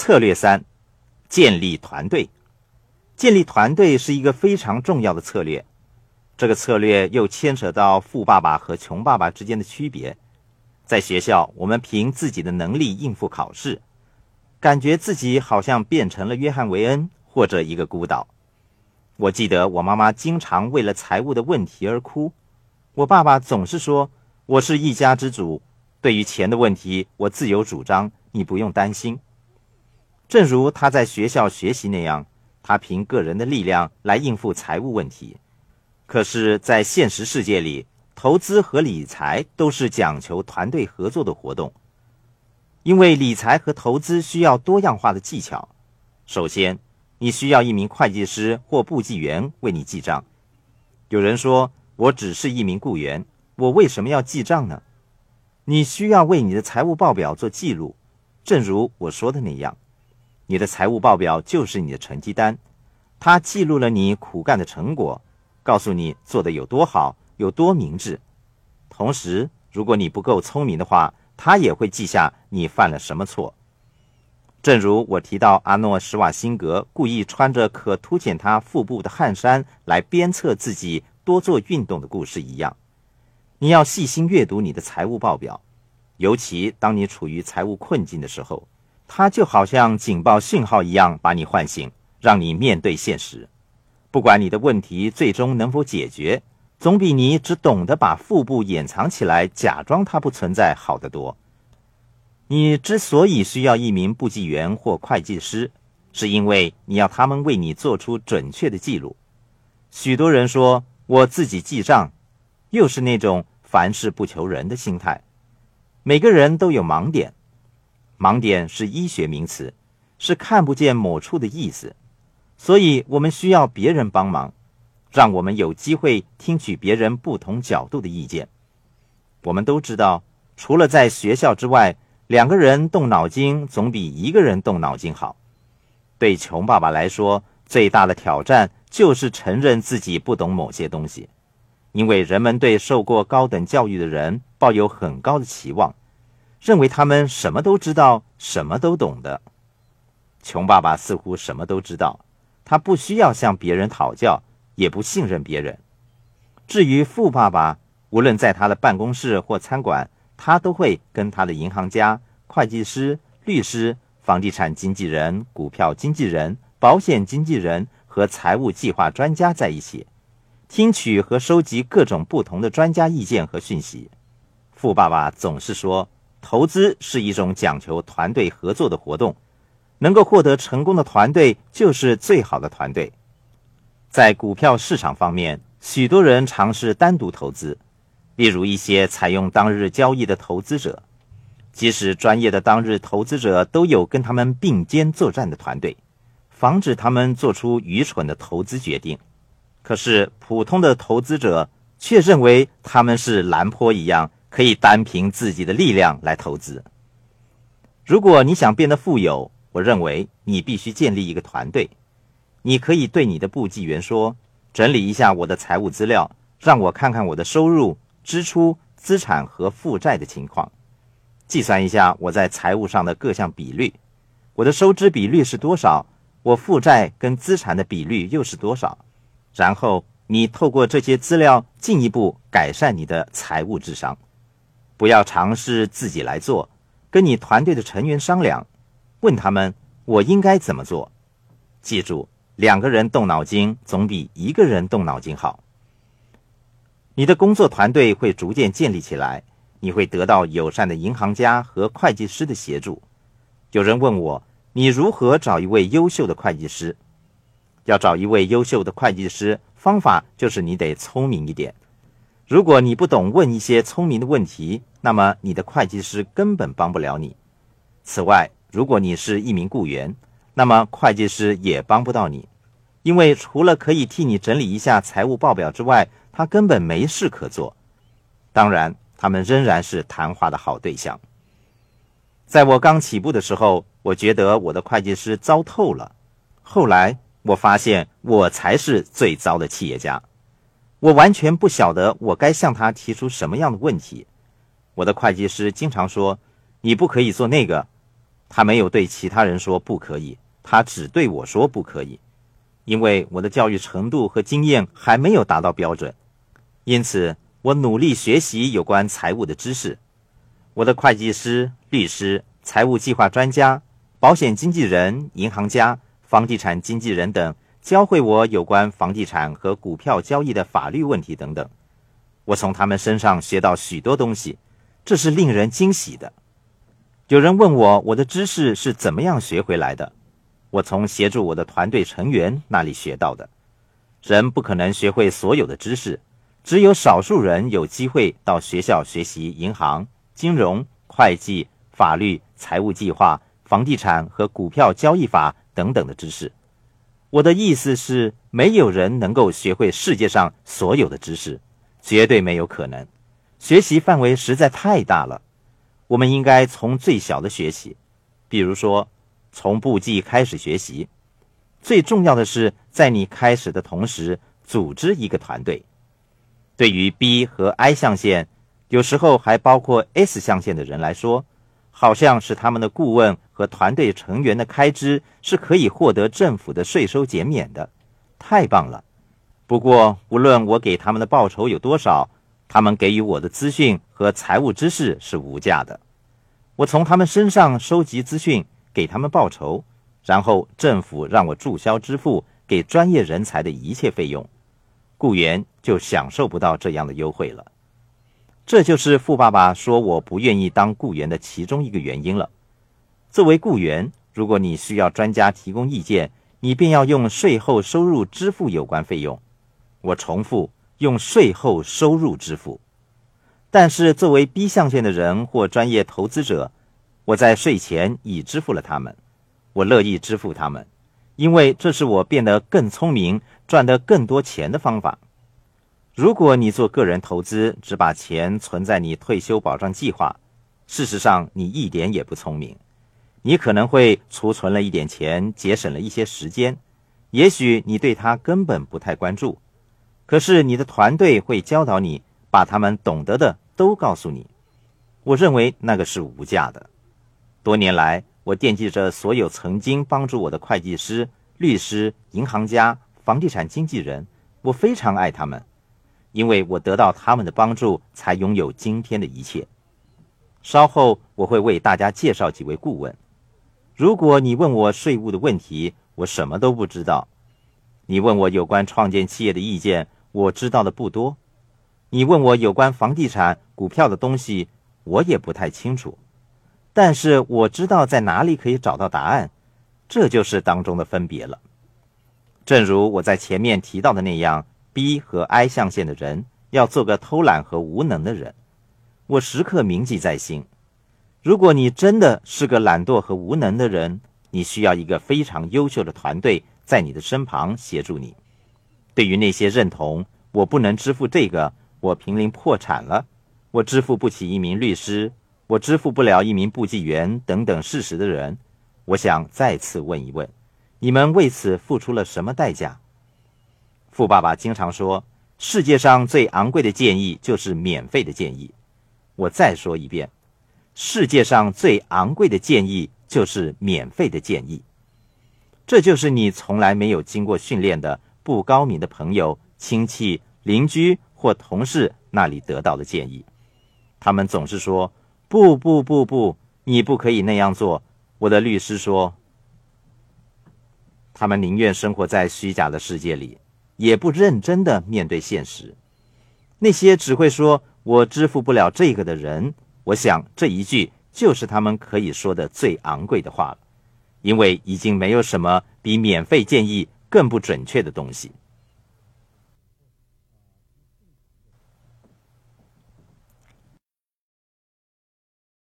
策略三：建立团队。建立团队是一个非常重要的策略。这个策略又牵扯到富爸爸和穷爸爸之间的区别。在学校，我们凭自己的能力应付考试，感觉自己好像变成了约翰·维恩或者一个孤岛。我记得我妈妈经常为了财务的问题而哭，我爸爸总是说：“我是一家之主，对于钱的问题，我自有主张，你不用担心。”正如他在学校学习那样，他凭个人的力量来应付财务问题。可是，在现实世界里，投资和理财都是讲求团队合作的活动，因为理财和投资需要多样化的技巧。首先，你需要一名会计师或簿记员为你记账。有人说：“我只是一名雇员，我为什么要记账呢？”你需要为你的财务报表做记录，正如我说的那样，你的财务报表就是你的成绩单，它记录了你苦干的成果。告诉你做的有多好，有多明智。同时，如果你不够聪明的话，他也会记下你犯了什么错。正如我提到阿诺·施瓦辛格故意穿着可凸显他腹部的汗衫来鞭策自己多做运动的故事一样，你要细心阅读你的财务报表，尤其当你处于财务困境的时候，它就好像警报信号一样把你唤醒，让你面对现实。不管你的问题最终能否解决，总比你只懂得把腹部掩藏起来，假装它不存在好得多。你之所以需要一名簿记员或会计师，是因为你要他们为你做出准确的记录。许多人说我自己记账，又是那种凡事不求人的心态。每个人都有盲点，盲点是医学名词，是看不见某处的意思。所以，我们需要别人帮忙，让我们有机会听取别人不同角度的意见。我们都知道，除了在学校之外，两个人动脑筋总比一个人动脑筋好。对穷爸爸来说，最大的挑战就是承认自己不懂某些东西，因为人们对受过高等教育的人抱有很高的期望，认为他们什么都知道，什么都懂的。穷爸爸似乎什么都知道。他不需要向别人讨教，也不信任别人。至于富爸爸，无论在他的办公室或餐馆，他都会跟他的银行家、会计师、律师、房地产经纪人、股票经纪人、保险经纪人和财务计划专家在一起，听取和收集各种不同的专家意见和讯息。富爸爸总是说，投资是一种讲求团队合作的活动。能够获得成功的团队就是最好的团队。在股票市场方面，许多人尝试单独投资，例如一些采用当日交易的投资者。即使专业的当日投资者都有跟他们并肩作战的团队，防止他们做出愚蠢的投资决定。可是普通的投资者却认为他们是蓝坡一样，可以单凭自己的力量来投资。如果你想变得富有，我认为你必须建立一个团队。你可以对你的簿记员说：“整理一下我的财务资料，让我看看我的收入、支出、资产和负债的情况，计算一下我在财务上的各项比率。我的收支比率是多少？我负债跟资产的比率又是多少？然后你透过这些资料进一步改善你的财务智商。不要尝试自己来做，跟你团队的成员商量。”问他们，我应该怎么做？记住，两个人动脑筋总比一个人动脑筋好。你的工作团队会逐渐建立起来，你会得到友善的银行家和会计师的协助。有人问我，你如何找一位优秀的会计师？要找一位优秀的会计师，方法就是你得聪明一点。如果你不懂问一些聪明的问题，那么你的会计师根本帮不了你。此外，如果你是一名雇员，那么会计师也帮不到你，因为除了可以替你整理一下财务报表之外，他根本没事可做。当然，他们仍然是谈话的好对象。在我刚起步的时候，我觉得我的会计师糟透了。后来我发现，我才是最糟的企业家。我完全不晓得我该向他提出什么样的问题。我的会计师经常说：“你不可以做那个。”他没有对其他人说不可以，他只对我说不可以，因为我的教育程度和经验还没有达到标准。因此，我努力学习有关财务的知识。我的会计师、律师、财务计划专家、保险经纪人、银行家、房地产经纪人等教会我有关房地产和股票交易的法律问题等等。我从他们身上学到许多东西，这是令人惊喜的。有人问我我的知识是怎么样学回来的，我从协助我的团队成员那里学到的。人不可能学会所有的知识，只有少数人有机会到学校学习银行、金融、会计、法律、财务计划、房地产和股票交易法等等的知识。我的意思是，没有人能够学会世界上所有的知识。绝对没有可能，学习范围实在太大了。我们应该从最小的学习，比如说从簿记开始学习。最重要的是，在你开始的同时，组织一个团队。对于 B 和 I 象限，有时候还包括 S 象限的人来说，好像是他们的顾问和团队成员的开支是可以获得政府的税收减免的。太棒了！不过，无论我给他们的报酬有多少，他们给予我的资讯和财务知识是无价的。我从他们身上收集资讯，给他们报酬，然后政府让我注销支付给专业人才的一切费用，雇员就享受不到这样的优惠了。这就是富爸爸说我不愿意当雇员的其中一个原因了。作为雇员，如果你需要专家提供意见，你便要用税后收入支付有关费用。我重复用税后收入支付，但是作为 B 象限的人或专业投资者，我在税前已支付了他们。我乐意支付他们，因为这是我变得更聪明、赚得更多钱的方法。如果你做个人投资，只把钱存在你退休保障计划，事实上你一点也不聪明。你可能会储存了一点钱，节省了一些时间，也许你对他根本不太关注。可是你的团队会教导你，把他们懂得的都告诉你。我认为那个是无价的。多年来，我惦记着所有曾经帮助我的会计师、律师、银行家、房地产经纪人，我非常爱他们，因为我得到他们的帮助，才拥有今天的一切。稍后我会为大家介绍几位顾问。如果你问我税务的问题，我什么都不知道。你问我有关创建企业的意见。我知道的不多，你问我有关房地产、股票的东西，我也不太清楚。但是我知道在哪里可以找到答案，这就是当中的分别了。正如我在前面提到的那样，B 和 I 象限的人要做个偷懒和无能的人，我时刻铭记在心。如果你真的是个懒惰和无能的人，你需要一个非常优秀的团队在你的身旁协助你。对于那些认同我不能支付这个，我濒临破产了，我支付不起一名律师，我支付不了一名簿记员等等事实的人，我想再次问一问：你们为此付出了什么代价？富爸爸经常说，世界上最昂贵的建议就是免费的建议。我再说一遍，世界上最昂贵的建议就是免费的建议。这就是你从来没有经过训练的。不高明的朋友、亲戚、邻居或同事那里得到的建议，他们总是说：“不不不不，你不可以那样做。”我的律师说：“他们宁愿生活在虚假的世界里，也不认真的面对现实。”那些只会说我支付不了这个的人，我想这一句就是他们可以说的最昂贵的话了，因为已经没有什么比免费建议。更不准确的东西。